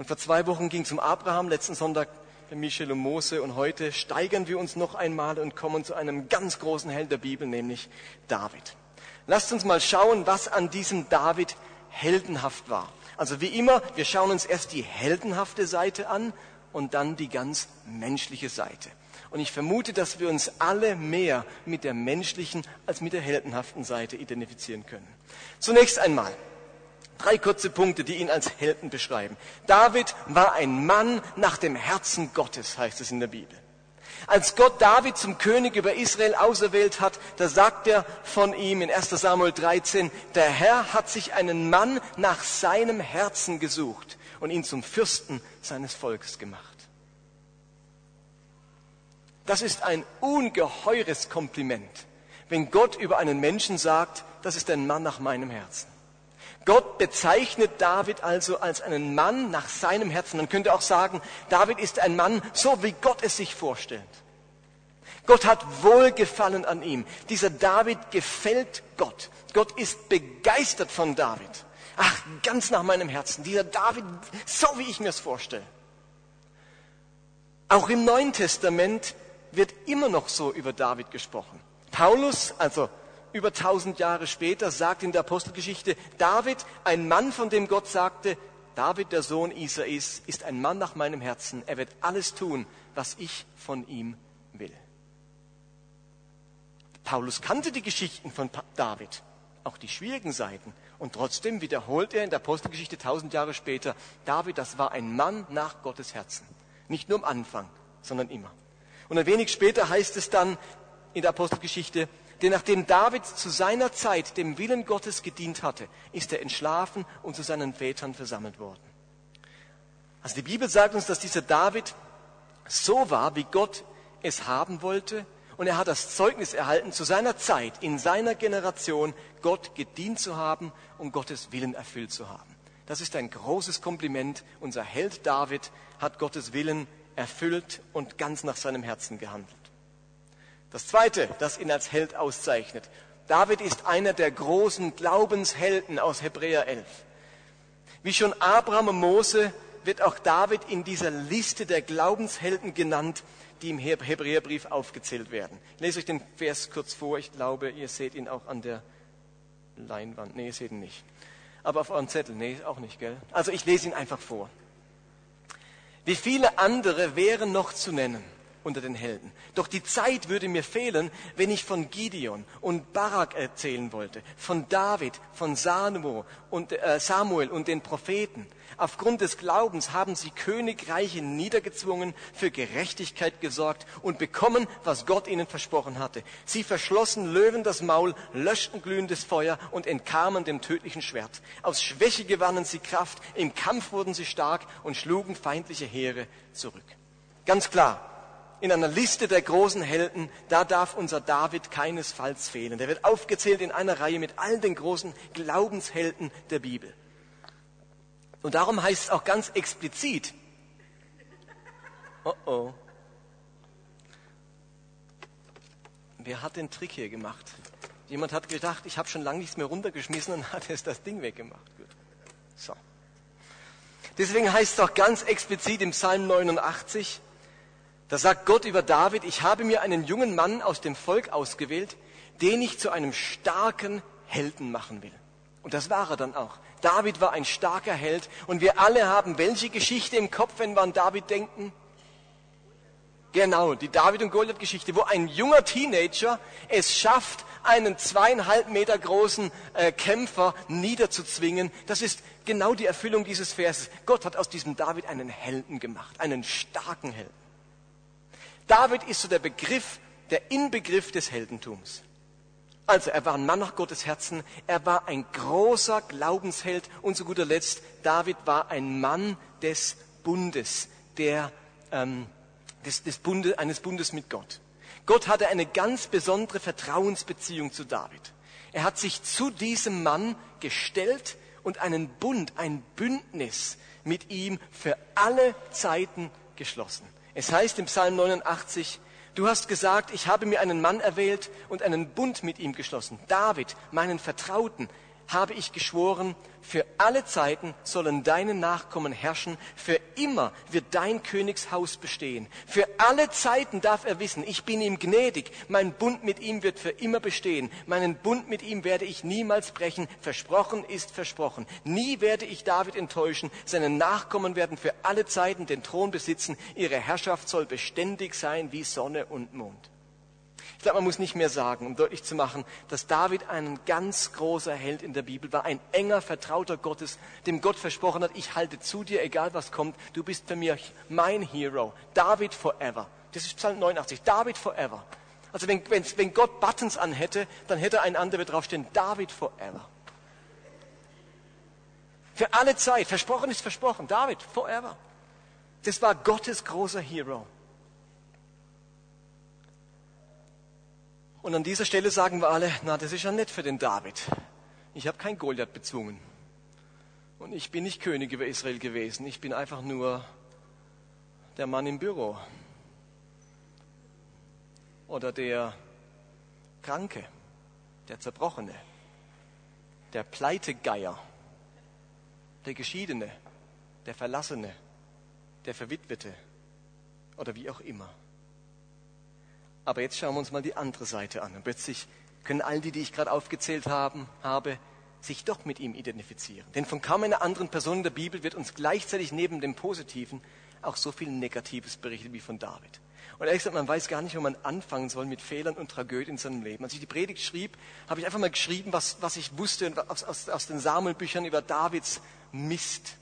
Und vor zwei Wochen ging es um Abraham, letzten Sonntag bei Michel und Mose und heute steigern wir uns noch einmal und kommen zu einem ganz großen Held der Bibel, nämlich David. Lasst uns mal schauen, was an diesem David heldenhaft war. Also wie immer, wir schauen uns erst die heldenhafte Seite an und dann die ganz menschliche Seite. Und ich vermute, dass wir uns alle mehr mit der menschlichen als mit der heldenhaften Seite identifizieren können. Zunächst einmal drei kurze Punkte, die ihn als Helden beschreiben. David war ein Mann nach dem Herzen Gottes, heißt es in der Bibel. Als Gott David zum König über Israel auserwählt hat, da sagt er von ihm in 1 Samuel 13, der Herr hat sich einen Mann nach seinem Herzen gesucht und ihn zum Fürsten seines Volkes gemacht. Das ist ein ungeheures Kompliment, wenn Gott über einen Menschen sagt, das ist ein Mann nach meinem Herzen. Gott bezeichnet David also als einen Mann nach seinem Herzen. Man könnte auch sagen, David ist ein Mann, so wie Gott es sich vorstellt. Gott hat Wohlgefallen an ihm. Dieser David gefällt Gott. Gott ist begeistert von David. Ach, ganz nach meinem Herzen. Dieser David, so wie ich mir es vorstelle. Auch im Neuen Testament wird immer noch so über David gesprochen. Paulus, also über tausend Jahre später, sagt in der Apostelgeschichte, David, ein Mann, von dem Gott sagte, David, der Sohn Isais, ist ein Mann nach meinem Herzen. Er wird alles tun, was ich von ihm will. Paulus kannte die Geschichten von David, auch die schwierigen Seiten. Und trotzdem wiederholt er in der Apostelgeschichte tausend Jahre später, David, das war ein Mann nach Gottes Herzen. Nicht nur am Anfang, sondern immer. Und ein wenig später heißt es dann in der Apostelgeschichte, denn nachdem David zu seiner Zeit dem Willen Gottes gedient hatte, ist er entschlafen und zu seinen Vätern versammelt worden. Also die Bibel sagt uns, dass dieser David so war, wie Gott es haben wollte. Und er hat das Zeugnis erhalten, zu seiner Zeit, in seiner Generation, Gott gedient zu haben und Gottes Willen erfüllt zu haben. Das ist ein großes Kompliment. Unser Held David hat Gottes Willen erfüllt und ganz nach seinem Herzen gehandelt. Das Zweite, das ihn als Held auszeichnet. David ist einer der großen Glaubenshelden aus Hebräer 11. Wie schon Abraham und Mose wird auch David in dieser Liste der Glaubenshelden genannt, die im Hebräerbrief aufgezählt werden. Ich lese euch den Vers kurz vor. Ich glaube, ihr seht ihn auch an der Leinwand. Nee, ihr seht ihn nicht. Aber auf eurem Zettel. Nee, auch nicht, gell? Also ich lese ihn einfach vor. Wie viele andere wären noch zu nennen unter den Helden. Doch die Zeit würde mir fehlen, wenn ich von Gideon und Barak erzählen wollte, von David, von Salomo und äh, Samuel und den Propheten. Aufgrund des Glaubens haben sie Königreiche niedergezwungen, für Gerechtigkeit gesorgt und bekommen, was Gott ihnen versprochen hatte. Sie verschlossen Löwen das Maul, löschten glühendes Feuer und entkamen dem tödlichen Schwert. Aus Schwäche gewannen sie Kraft, im Kampf wurden sie stark und schlugen feindliche Heere zurück. Ganz klar, in einer Liste der großen Helden, da darf unser David keinesfalls fehlen. Der wird aufgezählt in einer Reihe mit all den großen Glaubenshelden der Bibel. Und darum heißt es auch ganz explizit, oh oh, wer hat den Trick hier gemacht? Jemand hat gedacht, ich habe schon lange nichts mehr runtergeschmissen und hat jetzt das Ding weggemacht. Gut. So. Deswegen heißt es auch ganz explizit im Psalm 89, da sagt Gott über David, ich habe mir einen jungen Mann aus dem Volk ausgewählt, den ich zu einem starken Helden machen will. Und das war er dann auch. David war ein starker Held und wir alle haben welche Geschichte im Kopf, wenn wir an David denken? Genau, die David und Goliath Geschichte, wo ein junger Teenager es schafft, einen zweieinhalb Meter großen äh, Kämpfer niederzuzwingen. Das ist genau die Erfüllung dieses Verses. Gott hat aus diesem David einen Helden gemacht, einen starken Helden. David ist so der Begriff, der Inbegriff des Heldentums. Also er war ein Mann nach Gottes Herzen, er war ein großer Glaubensheld und zu guter Letzt, David war ein Mann des Bundes, der, ähm, des, des Bunde, eines Bundes mit Gott. Gott hatte eine ganz besondere Vertrauensbeziehung zu David. Er hat sich zu diesem Mann gestellt und einen Bund, ein Bündnis mit ihm für alle Zeiten geschlossen. Es heißt im Psalm 89, du hast gesagt, ich habe mir einen Mann erwählt und einen Bund mit ihm geschlossen. David, meinen Vertrauten, habe ich geschworen, für alle Zeiten sollen deine Nachkommen herrschen, für immer wird dein Königshaus bestehen. Für alle Zeiten darf er wissen, ich bin ihm gnädig, mein Bund mit ihm wird für immer bestehen, meinen Bund mit ihm werde ich niemals brechen, versprochen ist versprochen. Nie werde ich David enttäuschen, seine Nachkommen werden für alle Zeiten den Thron besitzen, ihre Herrschaft soll beständig sein wie Sonne und Mond. Ich glaube, man muss nicht mehr sagen, um deutlich zu machen, dass David ein ganz großer Held in der Bibel war, ein enger Vertrauter Gottes, dem Gott versprochen hat, ich halte zu dir, egal was kommt, du bist für mich mein Hero, David forever. Das ist Psalm 89, David forever. Also wenn, wenn, wenn Gott Buttons anhätte, dann hätte ein anderer draufstehen, David forever. Für alle Zeit, versprochen ist versprochen, David forever. Das war Gottes großer Hero. Und an dieser Stelle sagen wir alle, na, das ist ja nett für den David. Ich habe kein Goliath bezwungen. Und ich bin nicht König über Israel gewesen. Ich bin einfach nur der Mann im Büro. Oder der Kranke, der Zerbrochene, der Pleitegeier, der Geschiedene, der Verlassene, der Verwitwete oder wie auch immer. Aber jetzt schauen wir uns mal die andere Seite an. Und plötzlich können all die, die ich gerade aufgezählt haben, habe, sich doch mit ihm identifizieren. Denn von kaum einer anderen Person in der Bibel wird uns gleichzeitig neben dem Positiven auch so viel Negatives berichtet wie von David. Und ehrlich gesagt, man weiß gar nicht, wo man anfangen soll mit Fehlern und Tragödien in seinem Leben. Als ich die Predigt schrieb, habe ich einfach mal geschrieben, was, was ich wusste aus, aus, aus den Samuelbüchern über Davids Mist.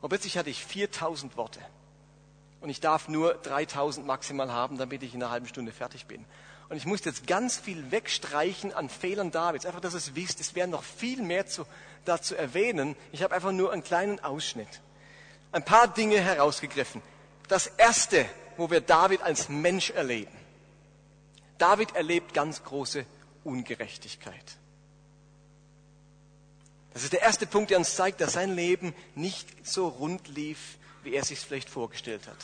Und plötzlich hatte ich 4000 Worte und ich darf nur 3000 maximal haben, damit ich in einer halben Stunde fertig bin. Und ich muss jetzt ganz viel wegstreichen an Fehlern Davids. Einfach, dass ihr es wisst, es wäre noch viel mehr zu, dazu erwähnen. Ich habe einfach nur einen kleinen Ausschnitt. Ein paar Dinge herausgegriffen. Das erste, wo wir David als Mensch erleben. David erlebt ganz große Ungerechtigkeit. Das ist der erste Punkt, der uns zeigt, dass sein Leben nicht so rund lief, wie er sich vielleicht vorgestellt hat.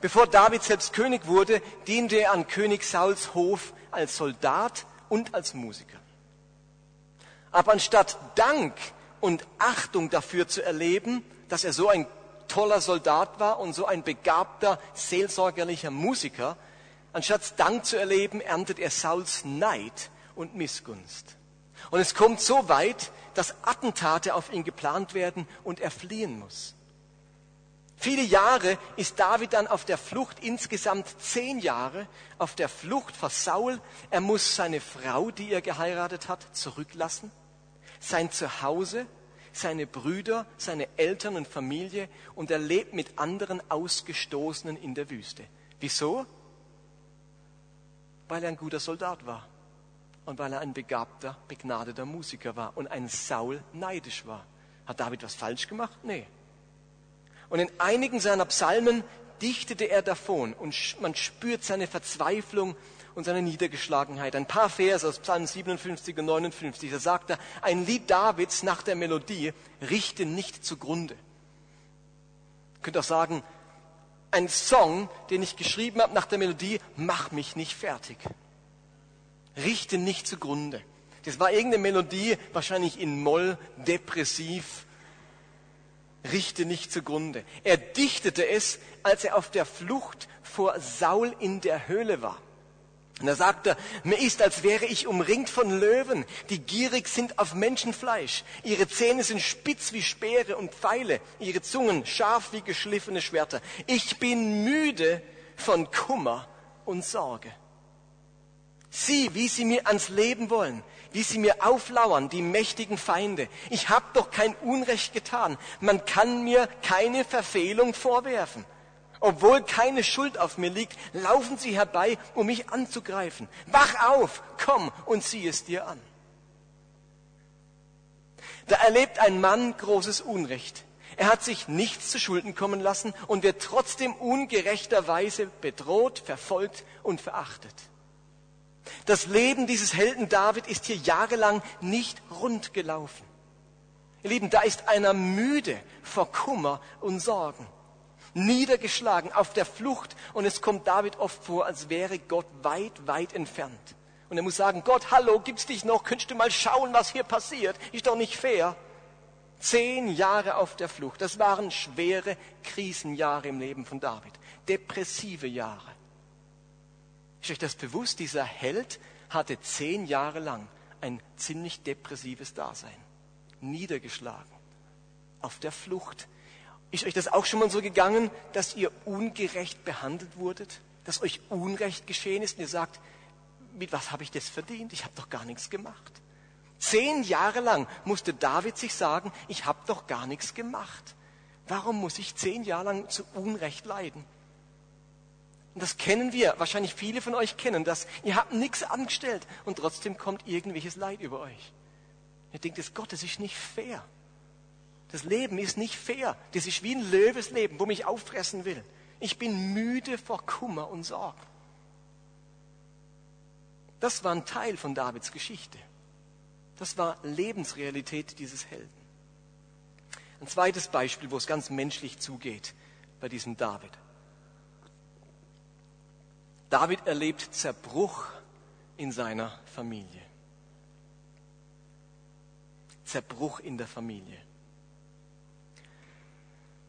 Bevor David selbst König wurde, diente er an König Sauls Hof als Soldat und als Musiker. Aber anstatt Dank und Achtung dafür zu erleben, dass er so ein toller Soldat war und so ein begabter, seelsorgerlicher Musiker, anstatt Dank zu erleben, erntet er Sauls Neid und Missgunst. Und es kommt so weit, dass Attentate auf ihn geplant werden und er fliehen muss. Viele Jahre ist David dann auf der Flucht, insgesamt zehn Jahre auf der Flucht vor Saul. Er muss seine Frau, die er geheiratet hat, zurücklassen, sein Zuhause, seine Brüder, seine Eltern und Familie und er lebt mit anderen Ausgestoßenen in der Wüste. Wieso? Weil er ein guter Soldat war und weil er ein begabter, begnadeter Musiker war und ein Saul neidisch war. Hat David was falsch gemacht? Nee. Und in einigen seiner Psalmen dichtete er davon und man spürt seine Verzweiflung und seine Niedergeschlagenheit. Ein paar Verse aus Psalm 57 und 59, da sagt er, ein Lied Davids nach der Melodie richte nicht zugrunde. Ihr könnt auch sagen, ein Song, den ich geschrieben habe nach der Melodie, mach mich nicht fertig. Richte nicht zugrunde. Das war irgendeine Melodie, wahrscheinlich in Moll, depressiv, richte nicht zugrunde. Er dichtete es, als er auf der Flucht vor Saul in der Höhle war. Und er sagte, mir ist, als wäre ich umringt von Löwen, die gierig sind auf Menschenfleisch. Ihre Zähne sind spitz wie Speere und Pfeile, ihre Zungen scharf wie geschliffene Schwerter. Ich bin müde von Kummer und Sorge. Sieh, wie sie mir ans Leben wollen wie sie mir auflauern, die mächtigen Feinde. Ich habe doch kein Unrecht getan. Man kann mir keine Verfehlung vorwerfen. Obwohl keine Schuld auf mir liegt, laufen sie herbei, um mich anzugreifen. Wach auf, komm und sieh es dir an. Da erlebt ein Mann großes Unrecht. Er hat sich nichts zu Schulden kommen lassen und wird trotzdem ungerechterweise bedroht, verfolgt und verachtet. Das Leben dieses Helden David ist hier jahrelang nicht rund gelaufen. Ihr Lieben, da ist einer müde vor Kummer und Sorgen, niedergeschlagen, auf der Flucht und es kommt David oft vor, als wäre Gott weit, weit entfernt. Und er muss sagen, Gott, hallo, gibt's dich noch? Könntest du mal schauen, was hier passiert? Ist doch nicht fair. Zehn Jahre auf der Flucht. Das waren schwere Krisenjahre im Leben von David. Depressive Jahre. Ist euch das bewusst? Dieser Held hatte zehn Jahre lang ein ziemlich depressives Dasein. Niedergeschlagen. Auf der Flucht. Ist euch das auch schon mal so gegangen, dass ihr ungerecht behandelt wurdet? Dass euch Unrecht geschehen ist und ihr sagt, mit was habe ich das verdient? Ich habe doch gar nichts gemacht. Zehn Jahre lang musste David sich sagen, ich habe doch gar nichts gemacht. Warum muss ich zehn Jahre lang zu Unrecht leiden? Und das kennen wir, wahrscheinlich viele von euch kennen das. Ihr habt nichts angestellt und trotzdem kommt irgendwelches Leid über euch. Ihr denkt, das Gott, das ist nicht fair. Das Leben ist nicht fair. Das ist wie ein Löwesleben, wo mich auffressen will. Ich bin müde vor Kummer und Sorgen. Das war ein Teil von Davids Geschichte. Das war Lebensrealität dieses Helden. Ein zweites Beispiel, wo es ganz menschlich zugeht bei diesem David. David erlebt Zerbruch in seiner Familie. Zerbruch in der Familie.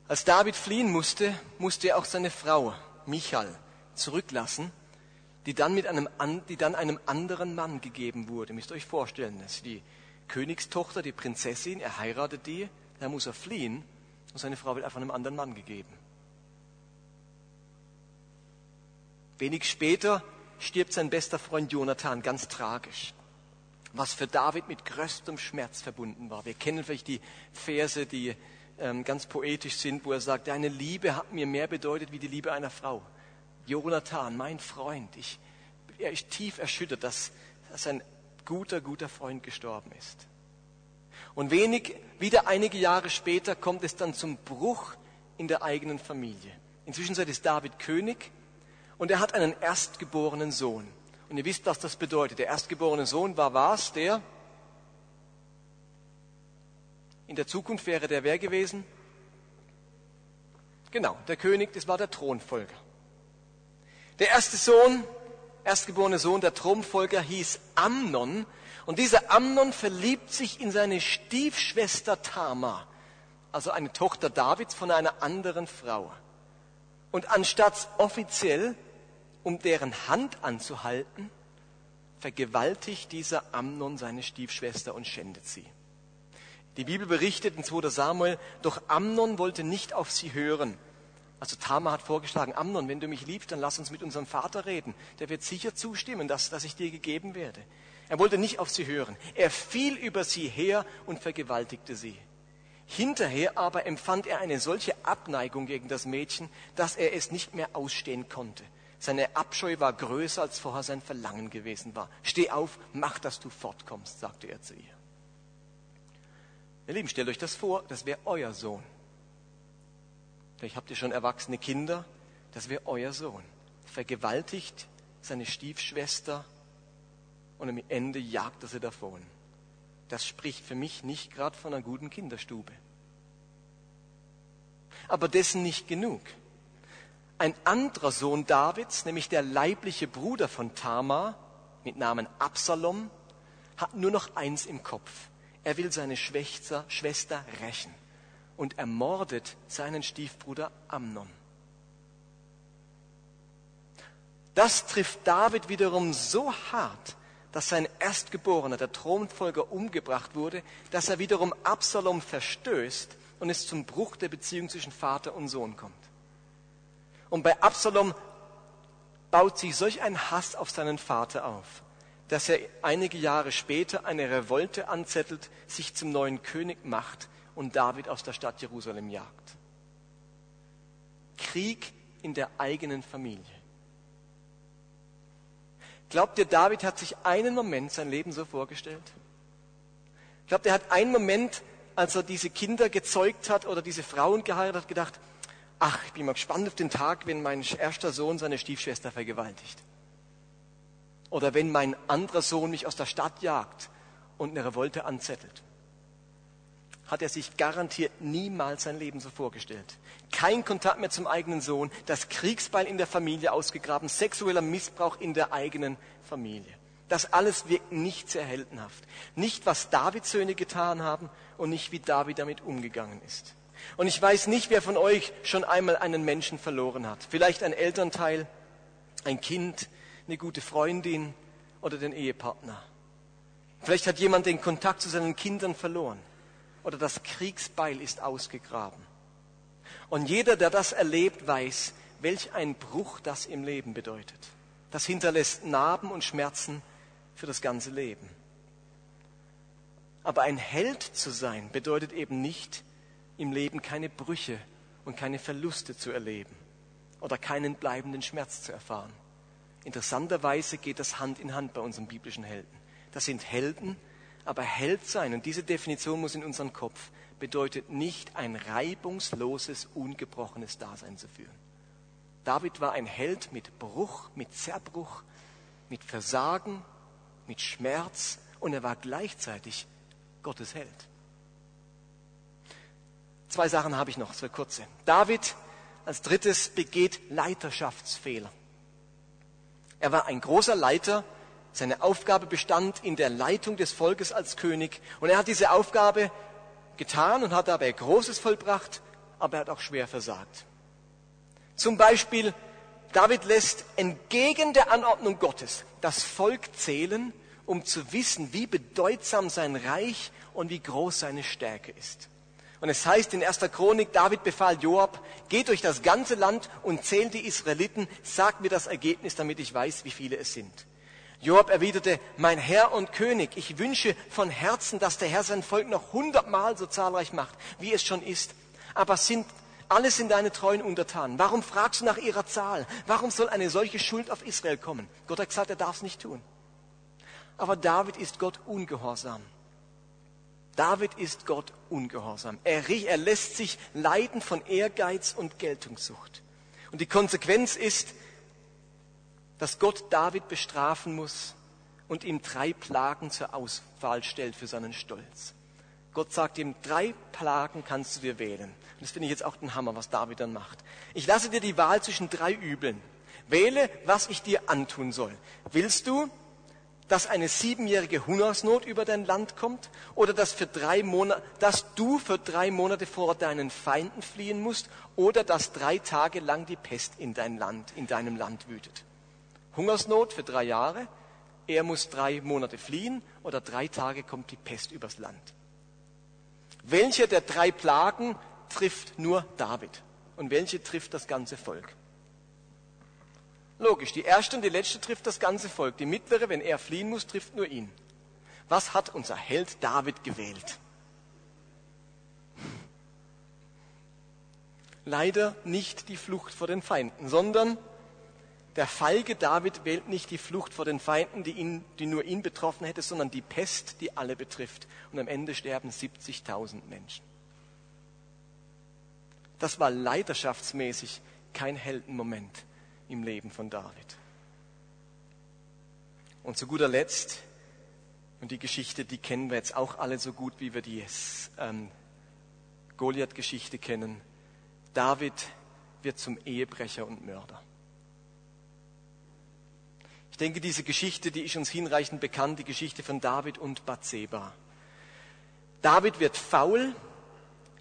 Als David fliehen musste, musste er auch seine Frau Michal zurücklassen, die dann, mit einem, die dann einem anderen Mann gegeben wurde. Müsst ihr euch vorstellen, das die Königstochter, die Prinzessin, er heiratet die, da muss er fliehen und seine Frau wird einfach einem anderen Mann gegeben. Wenig später stirbt sein bester Freund Jonathan ganz tragisch, was für David mit größtem Schmerz verbunden war. Wir kennen vielleicht die Verse, die ähm, ganz poetisch sind, wo er sagt, deine Liebe hat mir mehr bedeutet wie die Liebe einer Frau. Jonathan, mein Freund, ich, er ist tief erschüttert, dass, dass ein guter, guter Freund gestorben ist. Und wenig, wieder einige Jahre später kommt es dann zum Bruch in der eigenen Familie. Inzwischen ist David König und er hat einen erstgeborenen Sohn. Und ihr wisst, was das bedeutet. Der erstgeborene Sohn war was? Der? In der Zukunft wäre der wer gewesen? Genau, der König, das war der Thronfolger. Der erste Sohn, erstgeborene Sohn, der Thronfolger hieß Amnon. Und dieser Amnon verliebt sich in seine Stiefschwester Tamar, also eine Tochter Davids von einer anderen Frau. Und anstatt offiziell um deren Hand anzuhalten, vergewaltigt dieser Amnon seine Stiefschwester und schändet sie. Die Bibel berichtet in 2. Samuel, doch Amnon wollte nicht auf sie hören. Also Tamar hat vorgeschlagen, Amnon, wenn du mich liebst, dann lass uns mit unserem Vater reden. Der wird sicher zustimmen, dass, dass ich dir gegeben werde. Er wollte nicht auf sie hören. Er fiel über sie her und vergewaltigte sie. Hinterher aber empfand er eine solche Abneigung gegen das Mädchen, dass er es nicht mehr ausstehen konnte. Seine Abscheu war größer, als vorher sein Verlangen gewesen war. Steh auf, mach, dass du fortkommst, sagte er zu ihr. Ihr Lieben, stellt euch das vor, das wäre euer Sohn. Vielleicht habt ihr schon erwachsene Kinder, das wäre euer Sohn. Vergewaltigt seine Stiefschwester und am Ende jagt er sie davon. Das spricht für mich nicht gerade von einer guten Kinderstube. Aber dessen nicht genug. Ein anderer Sohn Davids, nämlich der leibliche Bruder von Tamar mit Namen Absalom, hat nur noch eins im Kopf. Er will seine Schwester, Schwester rächen und ermordet seinen Stiefbruder Amnon. Das trifft David wiederum so hart, dass sein Erstgeborener, der Thronfolger, umgebracht wurde, dass er wiederum Absalom verstößt und es zum Bruch der Beziehung zwischen Vater und Sohn kommt. Und bei Absalom baut sich solch ein Hass auf seinen Vater auf, dass er einige Jahre später eine Revolte anzettelt, sich zum neuen König macht und David aus der Stadt Jerusalem jagt. Krieg in der eigenen Familie. Glaubt ihr, David hat sich einen Moment sein Leben so vorgestellt? Glaubt ihr, er hat einen Moment, als er diese Kinder gezeugt hat oder diese Frauen geheiratet hat, gedacht, ach, ich bin mal gespannt auf den Tag, wenn mein erster Sohn seine Stiefschwester vergewaltigt. Oder wenn mein anderer Sohn mich aus der Stadt jagt und eine Revolte anzettelt. Hat er sich garantiert niemals sein Leben so vorgestellt. Kein Kontakt mehr zum eigenen Sohn, das Kriegsbeil in der Familie ausgegraben, sexueller Missbrauch in der eigenen Familie. Das alles wirkt nicht sehr heldenhaft. Nicht, was Davids Söhne getan haben und nicht, wie David damit umgegangen ist. Und ich weiß nicht, wer von euch schon einmal einen Menschen verloren hat. Vielleicht ein Elternteil, ein Kind, eine gute Freundin oder den Ehepartner. Vielleicht hat jemand den Kontakt zu seinen Kindern verloren oder das Kriegsbeil ist ausgegraben. Und jeder, der das erlebt, weiß, welch ein Bruch das im Leben bedeutet. Das hinterlässt Narben und Schmerzen für das ganze Leben. Aber ein Held zu sein bedeutet eben nicht, im Leben keine Brüche und keine Verluste zu erleben oder keinen bleibenden Schmerz zu erfahren. Interessanterweise geht das Hand in Hand bei unseren biblischen Helden. Das sind Helden, aber Held sein, und diese Definition muss in unseren Kopf, bedeutet nicht ein reibungsloses, ungebrochenes Dasein zu führen. David war ein Held mit Bruch, mit Zerbruch, mit Versagen, mit Schmerz und er war gleichzeitig Gottes Held. Zwei Sachen habe ich noch, zwei kurze. David als drittes begeht Leiterschaftsfehler. Er war ein großer Leiter. Seine Aufgabe bestand in der Leitung des Volkes als König. Und er hat diese Aufgabe getan und hat dabei Großes vollbracht, aber er hat auch schwer versagt. Zum Beispiel, David lässt entgegen der Anordnung Gottes das Volk zählen, um zu wissen, wie bedeutsam sein Reich und wie groß seine Stärke ist. Und es heißt in 1. Chronik, David befahl Joab, geh durch das ganze Land und zählt die Israeliten, sag mir das Ergebnis, damit ich weiß, wie viele es sind. Joab erwiderte, mein Herr und König, ich wünsche von Herzen, dass der Herr sein Volk noch hundertmal so zahlreich macht, wie es schon ist. Aber sind alles sind deine treuen Untertanen. Warum fragst du nach ihrer Zahl? Warum soll eine solche Schuld auf Israel kommen? Gott hat gesagt, er darf es nicht tun. Aber David ist Gott ungehorsam. David ist Gott ungehorsam. Er, er lässt sich leiden von Ehrgeiz und Geltungssucht. Und die Konsequenz ist, dass Gott David bestrafen muss und ihm drei Plagen zur Auswahl stellt für seinen Stolz. Gott sagt ihm, drei Plagen kannst du dir wählen. Und das finde ich jetzt auch den Hammer, was David dann macht. Ich lasse dir die Wahl zwischen drei Übeln. Wähle, was ich dir antun soll. Willst du, dass eine siebenjährige Hungersnot über dein Land kommt oder dass, für drei Monate, dass du für drei Monate vor deinen Feinden fliehen musst oder dass drei Tage lang die Pest in dein Land, in deinem Land wütet. Hungersnot für drei Jahre, er muss drei Monate fliehen oder drei Tage kommt die Pest übers Land. Welche der drei Plagen trifft nur David und welche trifft das ganze Volk? Logisch, die erste und die letzte trifft das ganze Volk. Die mittlere, wenn er fliehen muss, trifft nur ihn. Was hat unser Held David gewählt? Leider nicht die Flucht vor den Feinden, sondern der feige David wählt nicht die Flucht vor den Feinden, die, ihn, die nur ihn betroffen hätte, sondern die Pest, die alle betrifft. Und am Ende sterben 70.000 Menschen. Das war leidenschaftsmäßig kein Heldenmoment im Leben von David. Und zu guter Letzt, und die Geschichte, die kennen wir jetzt auch alle so gut, wie wir die ähm, Goliath-Geschichte kennen. David wird zum Ehebrecher und Mörder. Ich denke, diese Geschichte, die ist uns hinreichend bekannt, die Geschichte von David und Bathseba. David wird faul,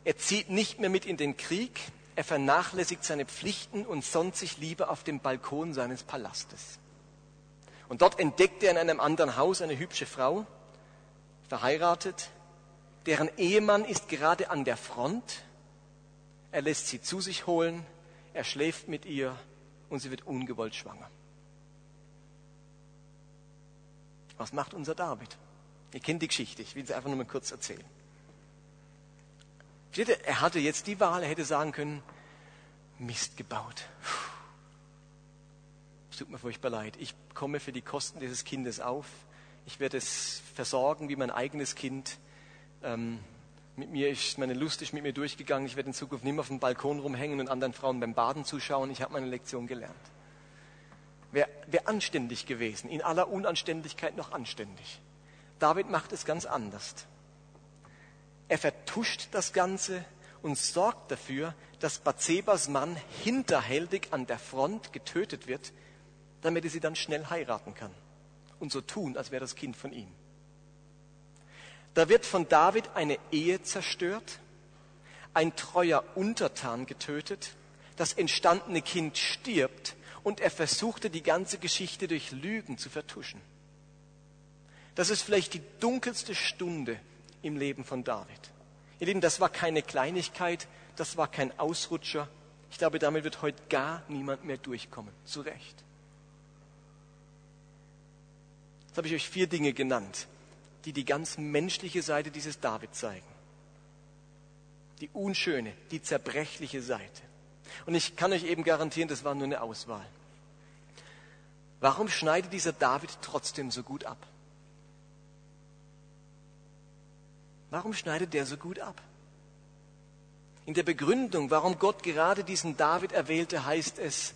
er zieht nicht mehr mit in den Krieg, er vernachlässigt seine Pflichten und sonnt sich lieber auf dem Balkon seines Palastes. Und dort entdeckt er in einem anderen Haus eine hübsche Frau, verheiratet, deren Ehemann ist gerade an der Front. Er lässt sie zu sich holen, er schläft mit ihr und sie wird ungewollt schwanger. Was macht unser David? Ihr kennt die Geschichte, ich will sie einfach nur mal kurz erzählen. Er hatte jetzt die Wahl, er hätte sagen können, Mist gebaut. Es tut mir furchtbar leid. Ich komme für die Kosten dieses Kindes auf. Ich werde es versorgen wie mein eigenes Kind. Ähm, mit mir ist meine Lust ist mit mir durchgegangen. Ich werde in Zukunft nicht mehr auf dem Balkon rumhängen und anderen Frauen beim Baden zuschauen. Ich habe meine Lektion gelernt. Wäre wär anständig gewesen, in aller Unanständigkeit noch anständig. David macht es ganz anders. Er vertuscht das Ganze und sorgt dafür, dass Bathsebas Mann hinterhältig an der Front getötet wird, damit er sie dann schnell heiraten kann. und so tun, als wäre das Kind von ihm. Da wird von David eine Ehe zerstört, ein treuer Untertan getötet, das entstandene Kind stirbt und er versuchte die ganze Geschichte durch Lügen zu vertuschen. Das ist vielleicht die dunkelste Stunde im Leben von David. Ihr Lieben, das war keine Kleinigkeit, das war kein Ausrutscher. Ich glaube, damit wird heute gar niemand mehr durchkommen. Zu Recht. Jetzt habe ich euch vier Dinge genannt, die die ganz menschliche Seite dieses David zeigen. Die unschöne, die zerbrechliche Seite. Und ich kann euch eben garantieren, das war nur eine Auswahl. Warum schneidet dieser David trotzdem so gut ab? Warum schneidet der so gut ab? In der Begründung, warum Gott gerade diesen David erwählte, heißt es,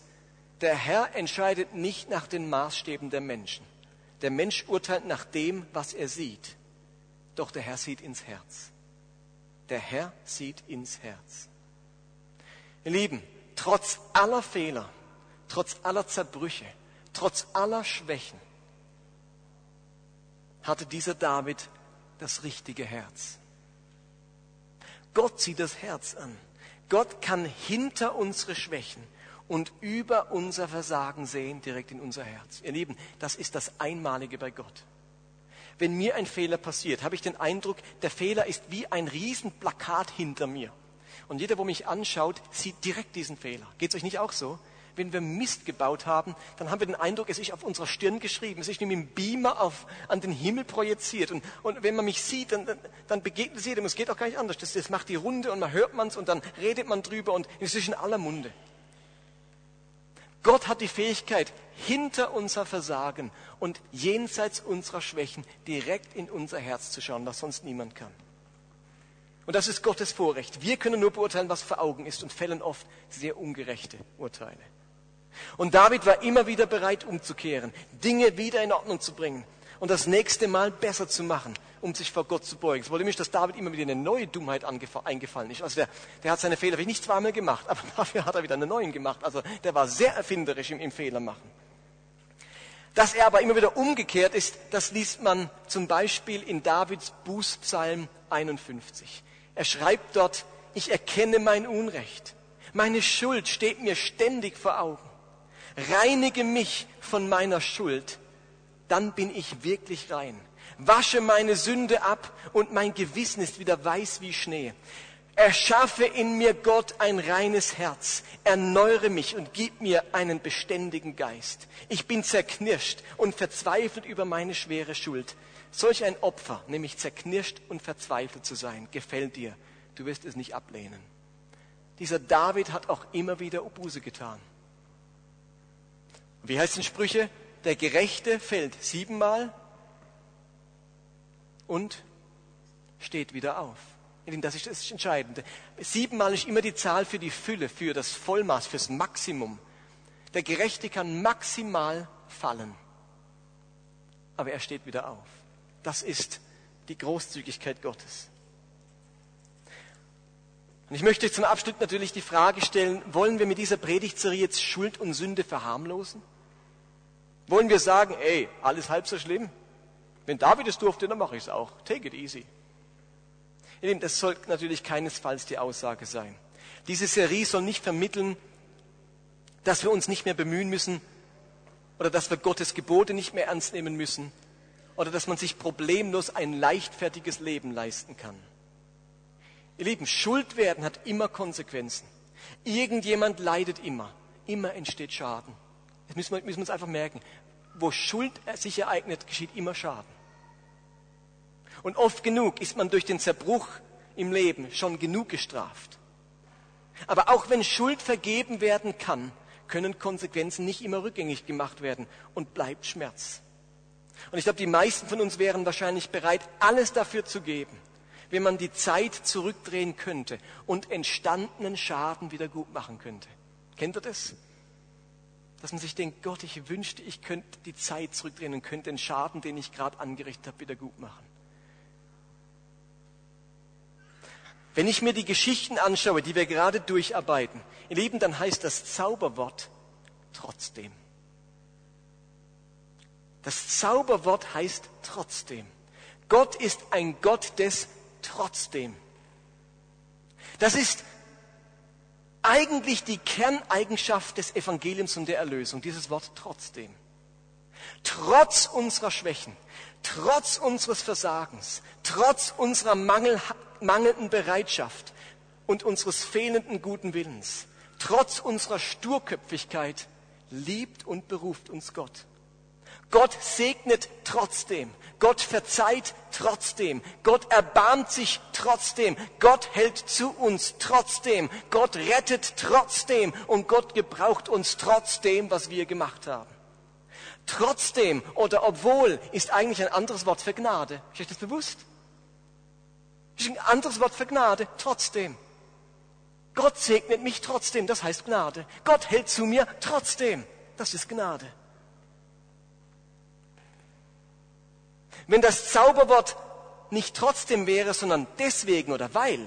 der Herr entscheidet nicht nach den Maßstäben der Menschen. Der Mensch urteilt nach dem, was er sieht. Doch der Herr sieht ins Herz. Der Herr sieht ins Herz. Ihr Lieben, trotz aller Fehler, trotz aller Zerbrüche, trotz aller Schwächen, hatte dieser David das richtige Herz. Gott sieht das Herz an. Gott kann hinter unsere Schwächen und über unser Versagen sehen, direkt in unser Herz. Ihr Lieben, das ist das Einmalige bei Gott. Wenn mir ein Fehler passiert, habe ich den Eindruck, der Fehler ist wie ein Riesenplakat hinter mir. Und jeder, wo mich anschaut, sieht direkt diesen Fehler. Geht es euch nicht auch so? Wenn wir Mist gebaut haben, dann haben wir den Eindruck, es ist auf unserer Stirn geschrieben, es ist mit dem Beamer auf, an den Himmel projiziert. Und, und wenn man mich sieht, dann, dann begegnet es jedem. Es geht auch gar nicht anders. Das, das macht die Runde und man hört es und dann redet man drüber und es ist in aller Munde. Gott hat die Fähigkeit, hinter unser Versagen und jenseits unserer Schwächen direkt in unser Herz zu schauen, was sonst niemand kann. Und das ist Gottes Vorrecht. Wir können nur beurteilen, was vor Augen ist und fällen oft sehr ungerechte Urteile. Und David war immer wieder bereit umzukehren, Dinge wieder in Ordnung zu bringen und das nächste Mal besser zu machen, um sich vor Gott zu beugen. Es wollte mich, dass David immer wieder eine neue Dummheit eingefallen ist. Also der, der hat seine Fehler nicht zweimal gemacht, aber dafür hat er wieder einen neuen gemacht. Also der war sehr erfinderisch im, im Fehler machen. Dass er aber immer wieder umgekehrt ist, das liest man zum Beispiel in Davids Bußpsalm 51. Er schreibt dort, ich erkenne mein Unrecht. Meine Schuld steht mir ständig vor Augen reinige mich von meiner Schuld, dann bin ich wirklich rein. Wasche meine Sünde ab und mein Gewissen ist wieder weiß wie Schnee. Erschaffe in mir Gott ein reines Herz, erneuere mich und gib mir einen beständigen Geist. Ich bin zerknirscht und verzweifelt über meine schwere Schuld. Solch ein Opfer, nämlich zerknirscht und verzweifelt zu sein, gefällt dir. Du wirst es nicht ablehnen. Dieser David hat auch immer wieder Buße getan. Wie heißt es in Sprüche? Der Gerechte fällt siebenmal und steht wieder auf. Das ist das Entscheidende. Siebenmal ist immer die Zahl für die Fülle, für das Vollmaß, fürs Maximum. Der Gerechte kann maximal fallen, aber er steht wieder auf. Das ist die Großzügigkeit Gottes. Und ich möchte zum Abschluss natürlich die Frage stellen, wollen wir mit dieser Predigtserie jetzt Schuld und Sünde verharmlosen? Wollen wir sagen, ey, alles halb so schlimm? Wenn David es durfte, dann mache ich es auch. Take it easy. Das soll natürlich keinesfalls die Aussage sein. Diese Serie soll nicht vermitteln, dass wir uns nicht mehr bemühen müssen oder dass wir Gottes Gebote nicht mehr ernst nehmen müssen oder dass man sich problemlos ein leichtfertiges Leben leisten kann. Ihr Lieben, Schuld werden hat immer Konsequenzen. Irgendjemand leidet immer. Immer entsteht Schaden. Das müssen wir, müssen wir uns einfach merken. Wo Schuld sich ereignet, geschieht immer Schaden. Und oft genug ist man durch den Zerbruch im Leben schon genug gestraft. Aber auch wenn Schuld vergeben werden kann, können Konsequenzen nicht immer rückgängig gemacht werden und bleibt Schmerz. Und ich glaube, die meisten von uns wären wahrscheinlich bereit, alles dafür zu geben, wenn man die Zeit zurückdrehen könnte und entstandenen Schaden wieder gut machen könnte. Kennt ihr das? Dass man sich denkt, Gott, ich wünschte, ich könnte die Zeit zurückdrehen und könnte den Schaden, den ich gerade angerichtet habe, wieder gut machen. Wenn ich mir die Geschichten anschaue, die wir gerade durcharbeiten, ihr Lieben, dann heißt das Zauberwort trotzdem. Das Zauberwort heißt trotzdem. Gott ist ein Gott des trotzdem. Das ist eigentlich die Kerneigenschaft des Evangeliums und der Erlösung, dieses Wort trotzdem. Trotz unserer Schwächen, trotz unseres Versagens, trotz unserer Mangel, mangelnden Bereitschaft und unseres fehlenden guten Willens, trotz unserer Sturköpfigkeit, liebt und beruft uns Gott. Gott segnet trotzdem. Gott verzeiht trotzdem. Gott erbarmt sich trotzdem. Gott hält zu uns trotzdem. Gott rettet trotzdem. Und Gott gebraucht uns trotzdem, was wir gemacht haben. Trotzdem oder obwohl ist eigentlich ein anderes Wort für Gnade. Ist euch das bewusst? Ist ein anderes Wort für Gnade. Trotzdem. Gott segnet mich trotzdem. Das heißt Gnade. Gott hält zu mir trotzdem. Das ist Gnade. Wenn das Zauberwort nicht trotzdem wäre, sondern deswegen oder weil,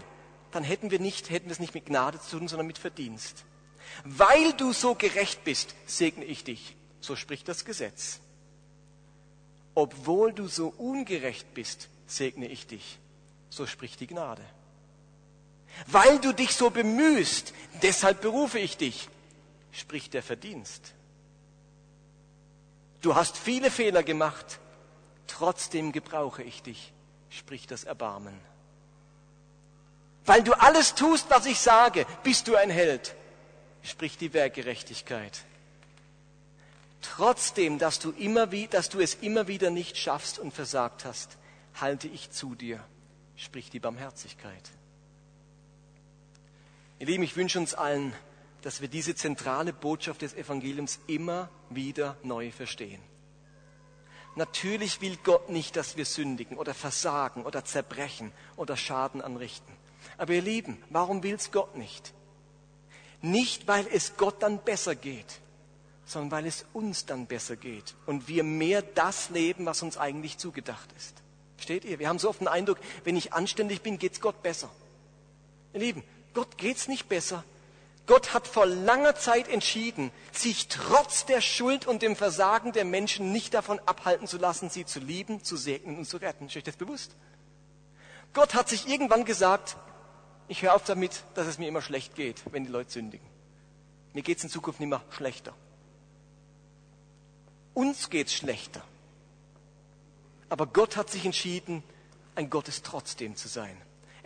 dann hätten wir, nicht, hätten wir es nicht mit Gnade zu tun, sondern mit Verdienst. Weil du so gerecht bist, segne ich dich. So spricht das Gesetz. Obwohl du so ungerecht bist, segne ich dich. So spricht die Gnade. Weil du dich so bemühst, deshalb berufe ich dich, spricht der Verdienst. Du hast viele Fehler gemacht, trotzdem gebrauche ich dich, spricht das Erbarmen. Weil du alles tust, was ich sage, bist du ein Held, spricht die Werkgerechtigkeit. Trotzdem, dass du, immer dass du es immer wieder nicht schaffst und versagt hast, halte ich zu dir, spricht die Barmherzigkeit. Ihr Lieben, ich wünsche uns allen, dass wir diese zentrale Botschaft des Evangeliums immer wieder neu verstehen. Natürlich will Gott nicht, dass wir sündigen oder versagen oder zerbrechen oder Schaden anrichten. Aber ihr Lieben, warum will es Gott nicht? Nicht, weil es Gott dann besser geht, sondern weil es uns dann besser geht und wir mehr das leben, was uns eigentlich zugedacht ist. Steht ihr? Wir haben so oft den Eindruck, wenn ich anständig bin, geht's Gott besser. Ihr Lieben, Gott geht's nicht besser, Gott hat vor langer Zeit entschieden, sich trotz der Schuld und dem Versagen der Menschen nicht davon abhalten zu lassen, sie zu lieben, zu segnen und zu retten. Ist euch das bewusst? Gott hat sich irgendwann gesagt, ich höre auf damit, dass es mir immer schlecht geht, wenn die Leute sündigen. Mir geht es in Zukunft nicht mehr schlechter. Uns geht es schlechter. Aber Gott hat sich entschieden, ein Gottes trotzdem zu sein.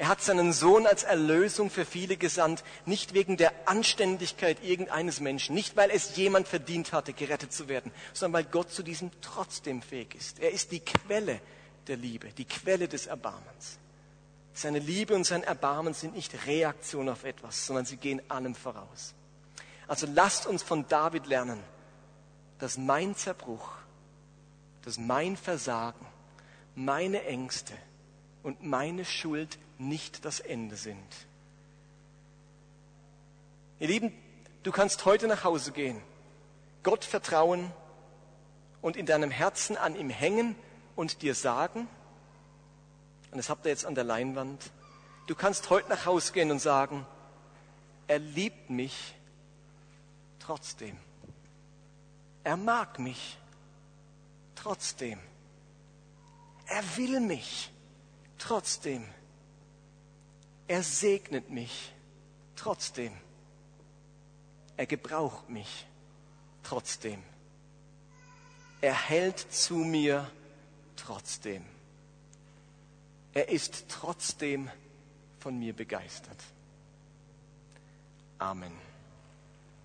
Er hat seinen Sohn als Erlösung für viele gesandt, nicht wegen der Anständigkeit irgendeines Menschen, nicht weil es jemand verdient hatte, gerettet zu werden, sondern weil Gott zu diesem trotzdem fähig ist. Er ist die Quelle der Liebe, die Quelle des Erbarmens. Seine Liebe und sein Erbarmen sind nicht Reaktion auf etwas, sondern sie gehen allem voraus. Also lasst uns von David lernen, dass mein Zerbruch, dass mein Versagen, meine Ängste und meine Schuld nicht das Ende sind. Ihr Lieben, du kannst heute nach Hause gehen, Gott vertrauen und in deinem Herzen an ihm hängen und dir sagen, und das habt ihr jetzt an der Leinwand, du kannst heute nach Hause gehen und sagen, er liebt mich trotzdem. Er mag mich trotzdem. Er will mich trotzdem. Er segnet mich trotzdem. Er gebraucht mich trotzdem. Er hält zu mir trotzdem. Er ist trotzdem von mir begeistert. Amen.